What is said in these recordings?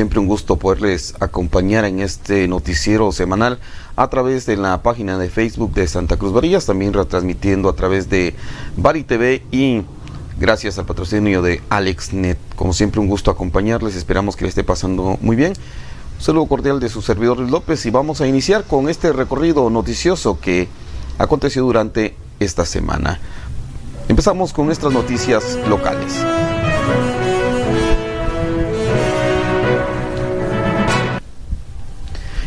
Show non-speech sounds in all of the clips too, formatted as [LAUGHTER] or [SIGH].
siempre, un gusto poderles acompañar en este noticiero semanal a través de la página de Facebook de Santa Cruz Varillas, también retransmitiendo a través de Bari TV y gracias al patrocinio de AlexNet. Como siempre, un gusto acompañarles. Esperamos que le esté pasando muy bien. Un saludo cordial de su servidor López y vamos a iniciar con este recorrido noticioso que aconteció durante esta semana. Empezamos con nuestras noticias locales.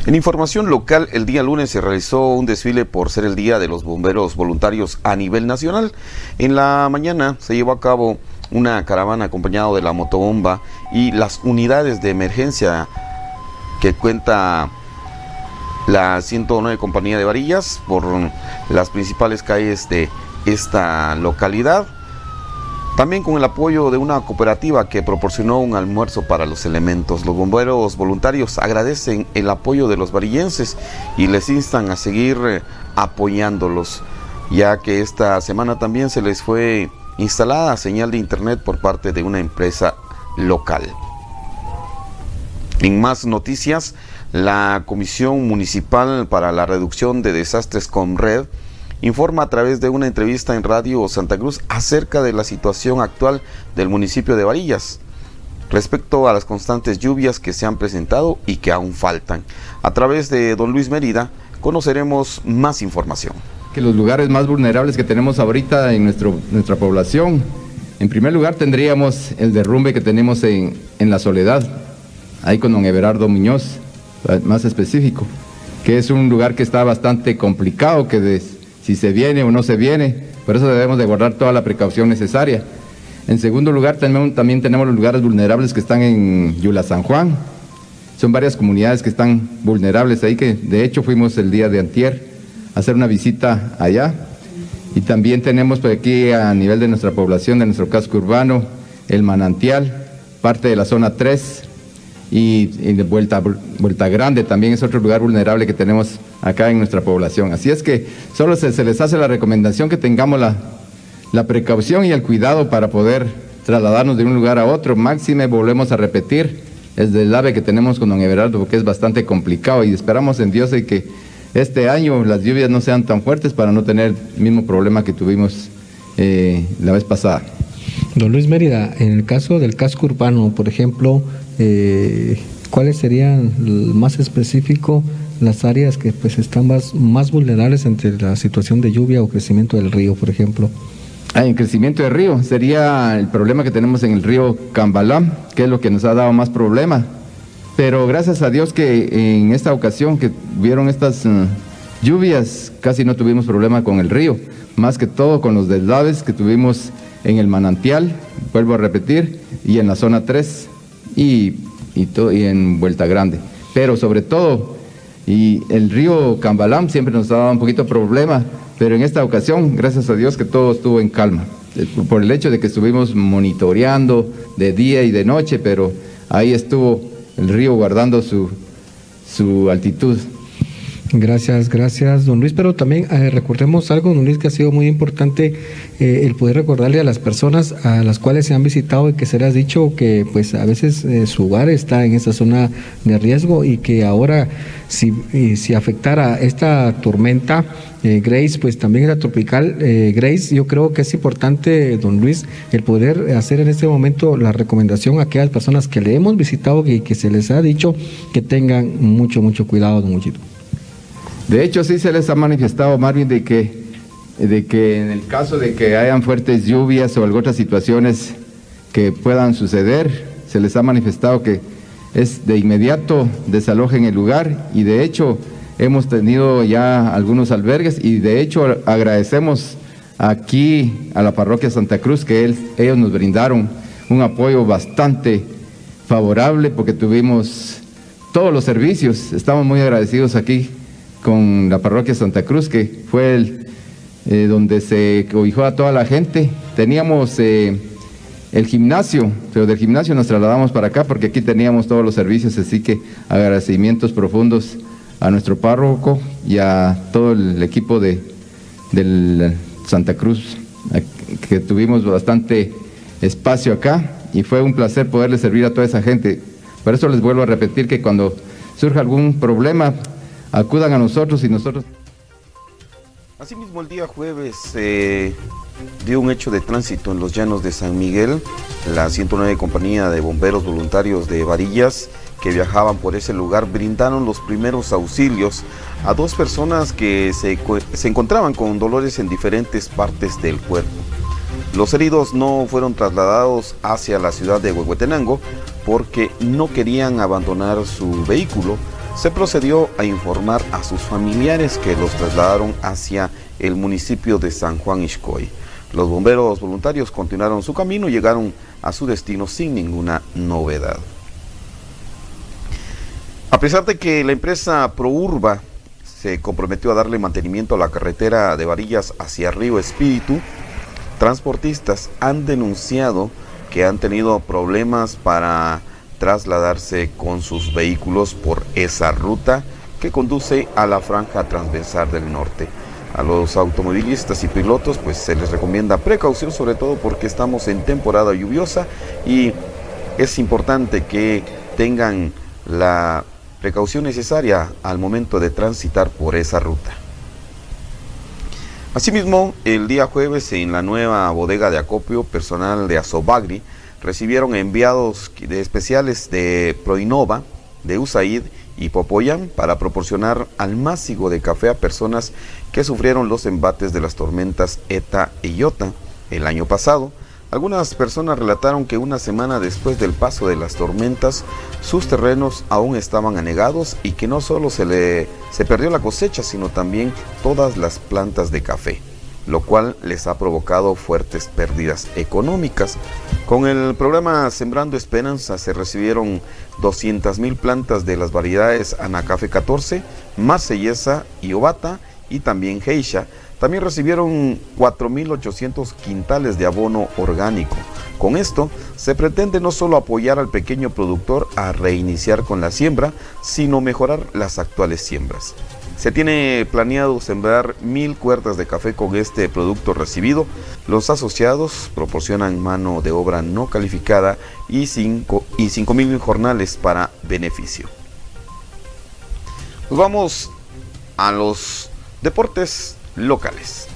En información local, el día lunes se realizó un desfile por ser el Día de los Bomberos Voluntarios a nivel nacional. En la mañana se llevó a cabo una caravana acompañada de la motobomba y las unidades de emergencia que cuenta la 109 Compañía de Varillas por las principales calles de esta localidad. También con el apoyo de una cooperativa que proporcionó un almuerzo para los elementos. Los bomberos voluntarios agradecen el apoyo de los varillenses y les instan a seguir eh, apoyándolos, ya que esta semana también se les fue instalada señal de internet por parte de una empresa local. En más noticias, la Comisión Municipal para la Reducción de Desastres con Red informa a través de una entrevista en Radio Santa Cruz acerca de la situación actual del municipio de Varillas respecto a las constantes lluvias que se han presentado y que aún faltan. A través de don Luis Mérida conoceremos más información. Que los lugares más vulnerables que tenemos ahorita en nuestro, nuestra población, en primer lugar tendríamos el derrumbe que tenemos en, en La Soledad, ahí con don Everardo Muñoz, más específico, que es un lugar que está bastante complicado, que si se viene o no se viene. Por eso debemos de guardar toda la precaución necesaria. En segundo lugar, también, tenemos los lugares vulnerables que están en Yula San Juan. Son varias comunidades que están vulnerables ahí, que de hecho fuimos el día de antier a hacer una visita allá. Y también tenemos por aquí a nivel de nuestra población, de nuestro casco urbano, el manantial, parte de la zona 3, y, de Vuelta, Vuelta Grande también es otro lugar vulnerable que tenemos acá en nuestra población. Así es que solo se, les hace la recomendación que tengamos la, la, precaución y el cuidado para poder trasladarnos de un lugar a otro. Máxime, volvemos a repetir, es del ave que tenemos con don Everardo, porque es bastante complicado y esperamos en Dios de que este año las lluvias no sean tan fuertes para no tener el mismo problema que tuvimos eh, la vez pasada. Don Luis Mérida, en el caso del casco urbano, por ejemplo, eh, ¿cuáles serían más específico las áreas que pues están más, más vulnerables entre la situación de lluvia o crecimiento del río, por ejemplo? Ah, en crecimiento del río sería el problema que tenemos en el río Cambalam, que es lo que nos ha dado más problema. Pero gracias a Dios que en esta ocasión que vieron estas uh, lluvias, casi no tuvimos problema con el río, más que todo con los deslaves que tuvimos en el manantial, vuelvo a repetir, y en la zona 3 y, y, y en Vuelta Grande. Pero sobre todo, y el río Cambalam siempre nos daba un poquito de problema, pero en esta ocasión, gracias a Dios que todo estuvo en calma, eh, por el hecho de que estuvimos monitoreando de día y de noche, pero ahí estuvo el río guardando su, su altitud. Gracias, gracias, don Luis. Pero también eh, recordemos algo, don Luis, que ha sido muy importante eh, el poder recordarle a las personas a las cuales se han visitado y que se les ha dicho que pues a veces eh, su hogar está en esa zona de riesgo y que ahora si, si afectara esta tormenta Grace, pues también la tropical Grace, yo creo que es importante, don Luis, el poder hacer en este momento la recomendación a aquellas personas que le hemos visitado y que se les ha dicho que tengan mucho, mucho cuidado, don Luchito. De hecho, sí se les ha manifestado, Marvin, de que, de que en el caso de que hayan fuertes lluvias o algunas situaciones que puedan suceder, se les ha manifestado que es de inmediato desalojen el lugar y de hecho hemos tenido ya algunos albergues y de hecho agradecemos aquí a la parroquia Santa Cruz que ellos nos brindaron un apoyo bastante favorable porque tuvimos todos los servicios, estamos muy agradecidos aquí con la parroquia Santa Cruz, que fue el, eh, donde se cobijó a toda la gente. Teníamos eh, el gimnasio, pero del gimnasio nos trasladamos para acá porque aquí teníamos todos los servicios, así que agradecimientos profundos a nuestro párroco y a todo el equipo de del Santa Cruz, que tuvimos bastante espacio acá y fue un placer poderle servir a toda esa gente. Por eso les vuelvo a repetir que cuando surja algún problema, acudan a nosotros y nosotros... Asimismo, el día jueves se dio un hecho de tránsito en los llanos de San Miguel. La 109 Compañía de Bomberos Voluntarios de Varillas que viajaban por ese lugar brindaron los primeros auxilios a dos personas que se, se encontraban con dolores en diferentes partes del cuerpo. Los heridos no fueron trasladados hacia la ciudad de Huehuetenango porque no querían abandonar su vehículo. Se procedió a informar a sus familiares que los trasladaron hacia el municipio de San Juan Ixcoy. Los bomberos voluntarios continuaron su camino y llegaron a su destino sin ninguna novedad. A pesar de que la empresa ProUrba se comprometió a darle mantenimiento a la carretera de Varillas hacia Río Espíritu, transportistas han denunciado que han tenido problemas para trasladarse con sus vehículos por esa ruta que conduce a la franja transversal del norte. A los automovilistas y pilotos pues se les recomienda precaución sobre todo porque estamos en temporada lluviosa y es importante que tengan la precaución necesaria al momento de transitar por esa ruta. Asimismo, el día jueves en la nueva bodega de acopio personal de Asobagri recibieron enviados de especiales de Proinova, de USAID y Popoyan para proporcionar almácigo de café a personas que sufrieron los embates de las tormentas ETA y IOTA el año pasado. Algunas personas relataron que una semana después del paso de las tormentas, sus terrenos aún estaban anegados y que no solo se le se perdió la cosecha, sino también todas las plantas de café, lo cual les ha provocado fuertes pérdidas económicas. Con el programa Sembrando Esperanza se recibieron 200.000 plantas de las variedades Anacafe 14, Marsellesa y Obata y también Geisha también recibieron 4.800 quintales de abono orgánico. Con esto se pretende no solo apoyar al pequeño productor a reiniciar con la siembra, sino mejorar las actuales siembras. Se tiene planeado sembrar mil cuerdas de café con este producto recibido. Los asociados proporcionan mano de obra no calificada y 5 y mil jornales para beneficio. Nos vamos a los deportes locales.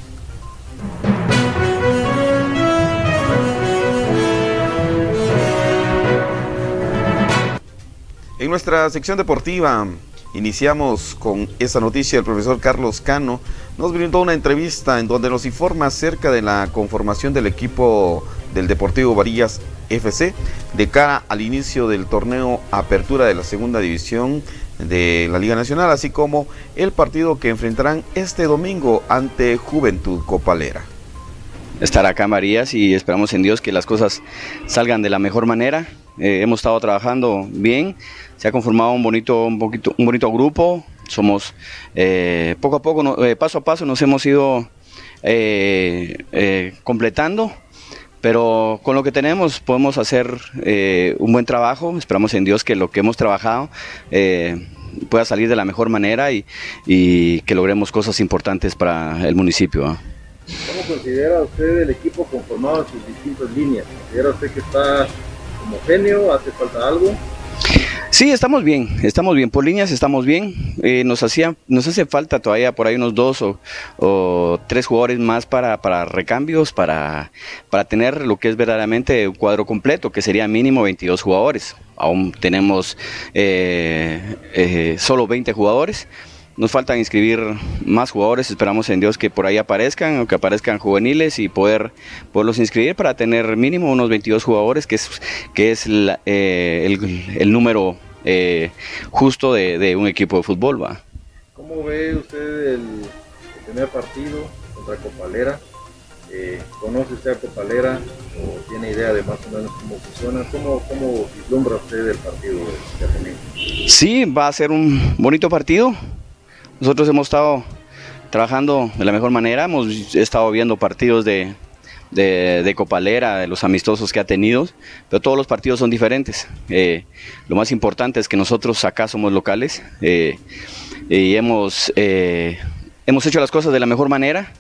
En nuestra sección deportiva iniciamos con esa noticia. El profesor Carlos Cano nos brindó una entrevista en donde nos informa acerca de la conformación del equipo del Deportivo Varillas FC de cara al inicio del torneo Apertura de la Segunda División de la Liga Nacional, así como el partido que enfrentarán este domingo ante Juventud Copalera. Estar acá Marías y esperamos en Dios que las cosas salgan de la mejor manera. Eh, hemos estado trabajando bien, se ha conformado un bonito, un poquito, un bonito grupo. Somos eh, poco a poco, eh, paso a paso, nos hemos ido completando pero con lo que tenemos podemos hacer eh, un buen trabajo. Esperamos en Dios que lo que hemos trabajado eh, pueda salir de la mejor manera y, que logremos cosas importantes para el municipio. ¿Cómo considera usted el equipo conformado en sus distintas líneas? ¿Considera usted que está ¿Hace falta algo? Sí, estamos bien, estamos bien, por líneas estamos bien. Eh, nos, hacía, nos hace falta todavía por ahí unos dos o, tres jugadores más para, para recambios, para, para tener lo que es verdaderamente un cuadro completo, que sería mínimo 22 jugadores. Aún tenemos eh, eh, solo 20 jugadores. Nos faltan inscribir más jugadores, esperamos en Dios que por ahí aparezcan o que aparezcan juveniles y poder poderlos inscribir para tener mínimo unos 22 jugadores, que es, que es eh, el, número eh, justo de, un equipo de fútbol. ¿va? ¿Cómo ve usted el, primer partido contra Copalera? Eh, ¿Conoce usted a Copalera o tiene idea de más o menos cómo funciona? ¿Cómo, cómo vislumbra usted el partido de Sí, va a ser un bonito partido. Nosotros hemos estado trabajando de la mejor manera, hemos estado viendo partidos de, de, Copalera, de los amistosos que ha tenido, pero todos los partidos son diferentes. Eh, lo más importante es que nosotros acá somos locales eh, y hemos, eh, hemos hecho las cosas de la mejor manera.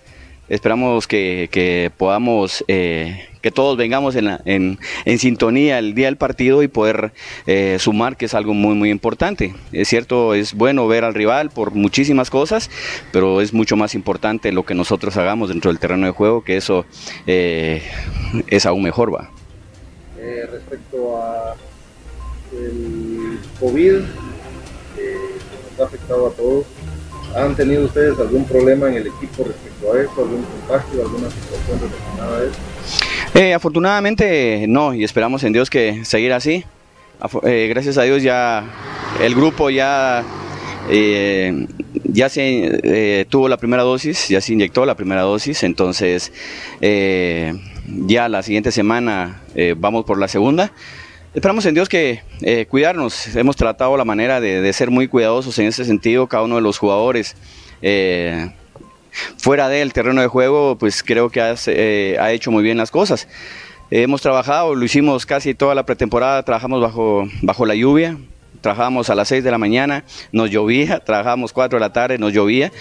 Esperamos que, podamos, eh, que todos vengamos en, sintonía el día del partido y poder eh, sumar, que es algo muy, muy importante. Es cierto, es bueno ver al rival por muchísimas cosas, pero es mucho más importante lo que nosotros hagamos dentro del terreno de juego, que eso eh, es aún mejor, va. respecto a el COVID, que nos ha afectado a todos, ¿Han tenido ustedes algún problema en el equipo respecto a eso, algún contagio, alguna situación relacionada a eso? Eh, afortunadamente no, y esperamos en Dios que seguir así. Eh, gracias a Dios ya el grupo ya, eh, ya se tuvo la primera dosis, ya se inyectó la primera dosis, entonces ya la siguiente semana vamos por la segunda. Esperamos en Dios que eh, cuidarnos. Hemos tratado la manera de, ser muy cuidadosos en ese sentido, cada uno de los jugadores. Eh, fuera del terreno de juego, pues creo que eh, ha hecho muy bien las cosas. hemos trabajado, lo hicimos casi toda la pretemporada, trabajamos bajo, bajo la lluvia, trabajábamos a las 6 de la mañana, nos llovía, [LAUGHS] trabajábamos 4 de la tarde, nos llovía.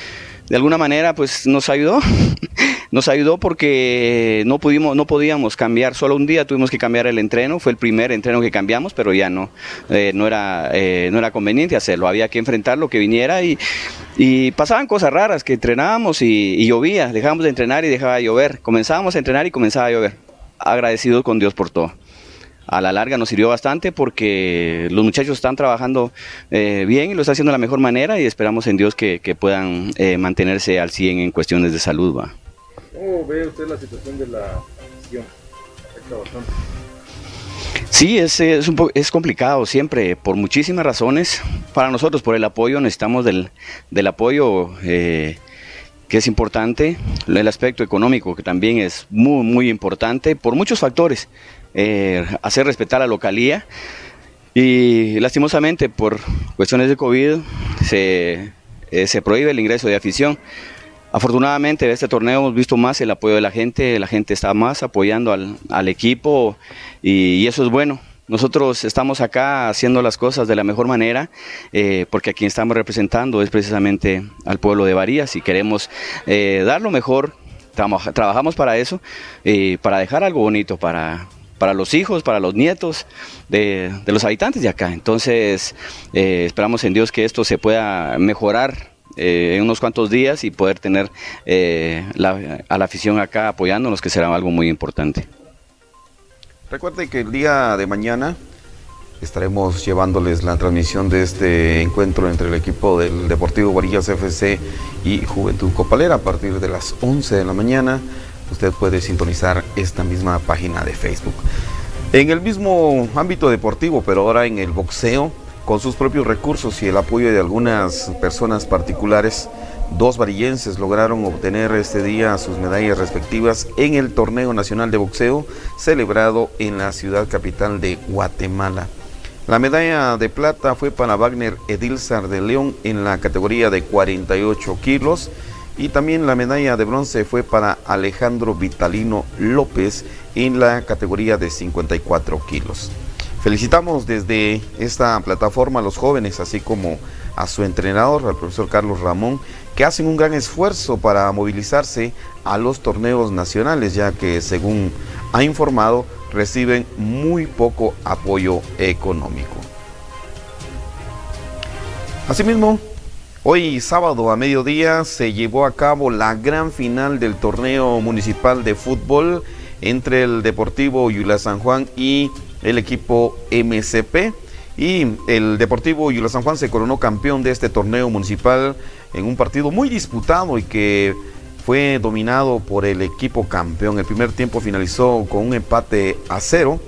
De alguna manera, pues nos ayudó. [LAUGHS] Nos ayudó porque no pudimos, no podíamos cambiar, solo un día tuvimos que cambiar el entreno, fue el primer entreno que cambiamos, pero ya no, eh, no, era, eh, no era conveniente hacerlo, había que enfrentar lo que viniera y, pasaban cosas raras, que entrenábamos y, llovía, dejábamos de entrenar y dejaba de llover, comenzábamos a entrenar y comenzaba a llover, agradecidos con Dios por todo a la larga nos sirvió bastante porque los muchachos están trabajando eh, bien y lo están haciendo de la mejor manera y esperamos en Dios que, puedan mantenerse al 100 en cuestiones de salud. ¿va? ¿Cómo ve usted la situación de la afición? Afecta bastante. Sí, es, es, un es complicado siempre, por muchísimas razones. Para nosotros, por el apoyo, necesitamos del, del apoyo eh, que es importante, el aspecto económico que también es muy, muy importante, por muchos factores. Eh, hacer respetar la localía y lastimosamente por cuestiones de COVID se, eh, se prohíbe el ingreso de afición. Afortunadamente en este torneo hemos visto más el apoyo de la gente, la gente está más apoyando al, equipo y, eso es bueno. Nosotros estamos acá haciendo las cosas de la mejor manera eh, porque a quien estamos representando es precisamente al pueblo de Varías y queremos eh, dar lo mejor, trabajamos para eso, eh, para dejar algo bonito para, para los hijos, para los nietos de, de los habitantes de acá. Entonces esperamos en Dios que esto se pueda mejorar eh, en unos cuantos días y poder tener eh, a la afición acá apoyándonos, que será algo muy importante. Recuerde que el día de mañana estaremos llevándoles la transmisión de este encuentro entre el equipo del Deportivo Varillas FC y Juventud Copalera a partir de las 11 de la mañana. Usted puede sintonizar esta misma página de Facebook. En el mismo ámbito deportivo, pero ahora en el boxeo, con sus propios recursos y el apoyo de algunas personas particulares, dos varillenses lograron obtener este día sus medallas respectivas en el Torneo Nacional de Boxeo celebrado en la ciudad capital de Guatemala. La medalla de plata fue para Wagner Edilzar de León en la categoría de 48 kilos y también la medalla de bronce fue para Alejandro Vitalino López en la categoría de 54 kilos. Felicitamos desde esta plataforma a los jóvenes, así como a su entrenador, al profesor Carlos Ramón, que hacen un gran esfuerzo para movilizarse a los torneos nacionales, ya que según ha informado, reciben muy poco apoyo económico. Asimismo, hoy sábado a mediodía se llevó a cabo la gran final del torneo municipal de fútbol entre el Deportivo Yula San Juan y el equipo MCP. Y el Deportivo Yula San Juan se coronó campeón de este torneo municipal en un partido muy disputado y que fue dominado por el equipo campeón. El primer tiempo finalizó con un empate a cero.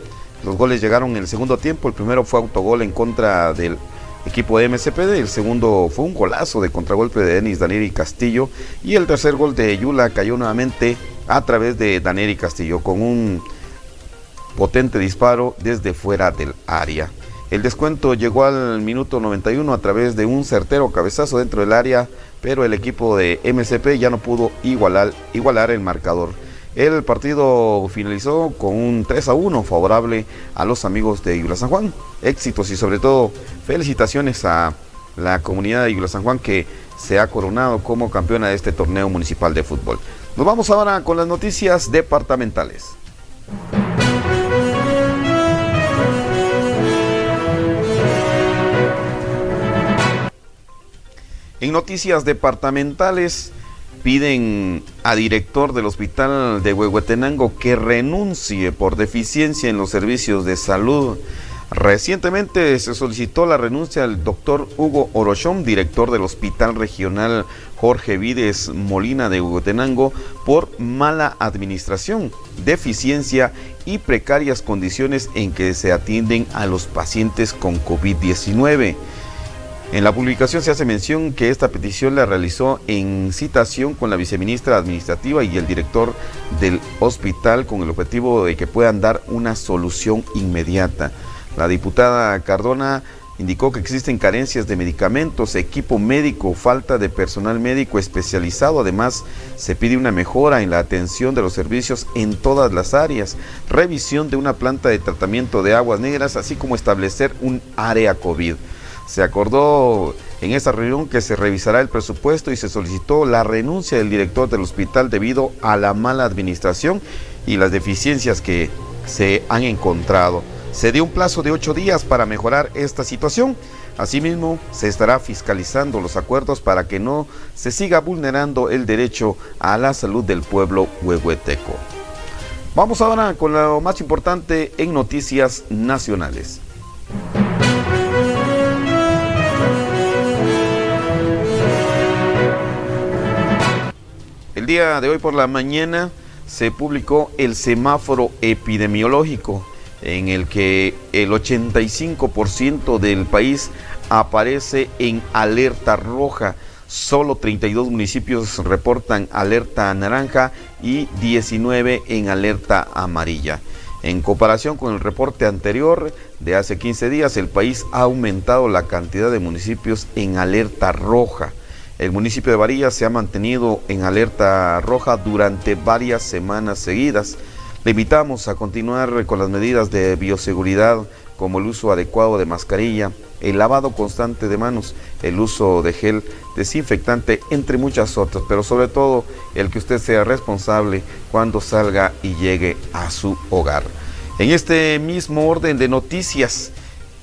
Los goles llegaron en el segundo tiempo. El primero fue autogol en contra del equipo de MCP. El segundo fue un golazo de contragolpe de Denis Daniel Castillo. Y el tercer gol de Yula cayó nuevamente a través de Daniel Castillo con un potente disparo desde fuera del área. El descuento llegó al minuto 91 a través de un certero cabezazo dentro del área, pero el equipo de MCP ya no pudo igualar, el marcador. El partido finalizó con un 3 a 1 favorable a los amigos de Yula San Juan. Éxitos y sobre todo felicitaciones a la comunidad de Yula San Juan que se ha coronado como campeona de este torneo municipal de fútbol. Nos vamos ahora con las noticias departamentales. En noticias departamentales piden a director del hospital de Huehuetenango que renuncie por deficiencia en los servicios de salud. Recientemente se solicitó la renuncia al doctor Hugo Orochón, director del Hospital Regional Jorge Vides Molina de Huehuetenango, por mala administración, deficiencia y precarias condiciones en que se atienden a los pacientes con COVID-19. En la publicación se hace mención que esta petición la realizó en citación con la viceministra administrativa y el director del hospital con el objetivo de que puedan dar una solución inmediata. La diputada Cardona indicó que existen carencias de medicamentos, equipo médico, falta de personal médico especializado. Además, se pide una mejora en la atención de los servicios en todas las áreas, revisión de una planta de tratamiento de aguas negras, así como establecer un área COVID. Se acordó en esa reunión que se revisará el presupuesto y se solicitó la renuncia del director del hospital debido a la mala administración y las deficiencias que se han encontrado. Se dio un plazo de ocho días para mejorar esta situación. Asimismo, se estará fiscalizando los acuerdos para que no se siga vulnerando el derecho a la salud del pueblo huehueteco. Vamos ahora con lo más importante en noticias nacionales. Día de hoy por la mañana se publicó el semáforo epidemiológico en el que el 85% del país aparece en alerta roja. Solo 32 municipios reportan alerta naranja y 19 en alerta amarilla. En comparación con el reporte anterior de hace 15 días, el país ha aumentado la cantidad de municipios en alerta roja. El municipio de Varillas se ha mantenido en alerta roja durante varias semanas seguidas. Le invitamos a continuar con las medidas de bioseguridad como el uso adecuado de mascarilla, el lavado constante de manos, el uso de gel desinfectante, entre muchas otras, pero sobre todo el que usted sea responsable cuando salga y llegue a su hogar. En este mismo orden de noticias,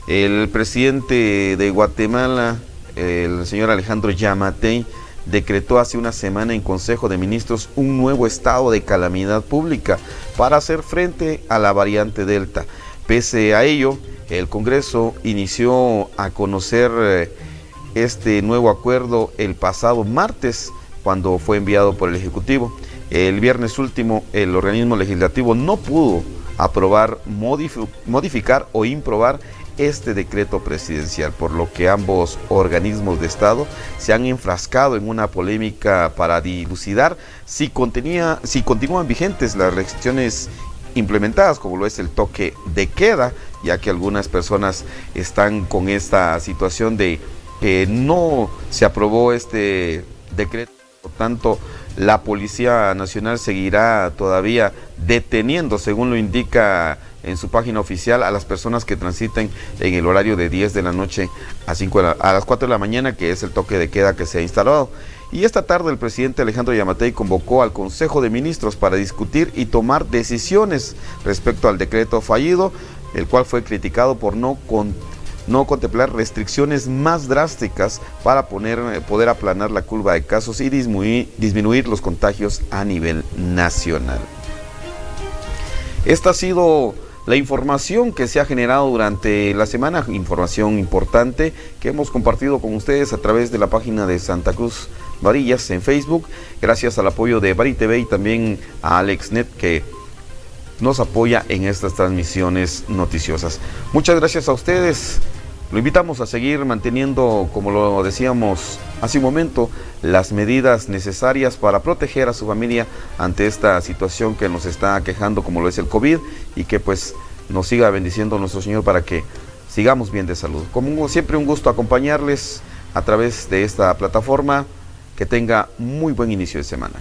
el presidente de Guatemala, el señor Alejandro Yamatei decretó hace una semana en Consejo de Ministros un nuevo estado de calamidad pública para hacer frente a la variante Delta. Pese a ello, el Congreso inició a conocer eh, este nuevo acuerdo el pasado martes cuando fue enviado por el Ejecutivo. El viernes último el organismo legislativo no pudo aprobar, modificar o improbar este decreto presidencial, por lo que ambos organismos de Estado se han enfrascado en una polémica para dilucidar si, contenía, si continúan vigentes las restricciones implementadas, como lo es el toque de queda, ya que algunas personas están con esta situación de que no se aprobó este decreto, por tanto, la Policía Nacional seguirá todavía deteniendo, según lo indica en su página oficial a las personas que transiten en el horario de 10 de la noche a, 5 a las 4 de la mañana, que es el toque de queda que se ha instalado. Y esta tarde el presidente Alejandro Yamatei convocó al Consejo de Ministros para discutir y tomar decisiones respecto al decreto fallido, el cual fue criticado por no, no contemplar restricciones más drásticas para poner, eh, poder aplanar la curva de casos y disminuir, disminuir los contagios a nivel nacional. Esta ha sido la información que se ha generado durante la semana, información importante que hemos compartido con ustedes a través de la página de Santa Cruz Varillas en Facebook, gracias al apoyo de Bari TV y también a AlexNet que nos apoya en estas transmisiones noticiosas. Muchas gracias a ustedes. Lo invitamos a seguir manteniendo, como lo decíamos hace un momento, las medidas necesarias para proteger a su familia ante esta situación que nos está quejando, como lo es el COVID, y que pues nos siga bendiciendo nuestro Señor para que sigamos bien de salud. Como siempre, un gusto acompañarles a través de esta plataforma. Que tenga muy buen inicio de semana.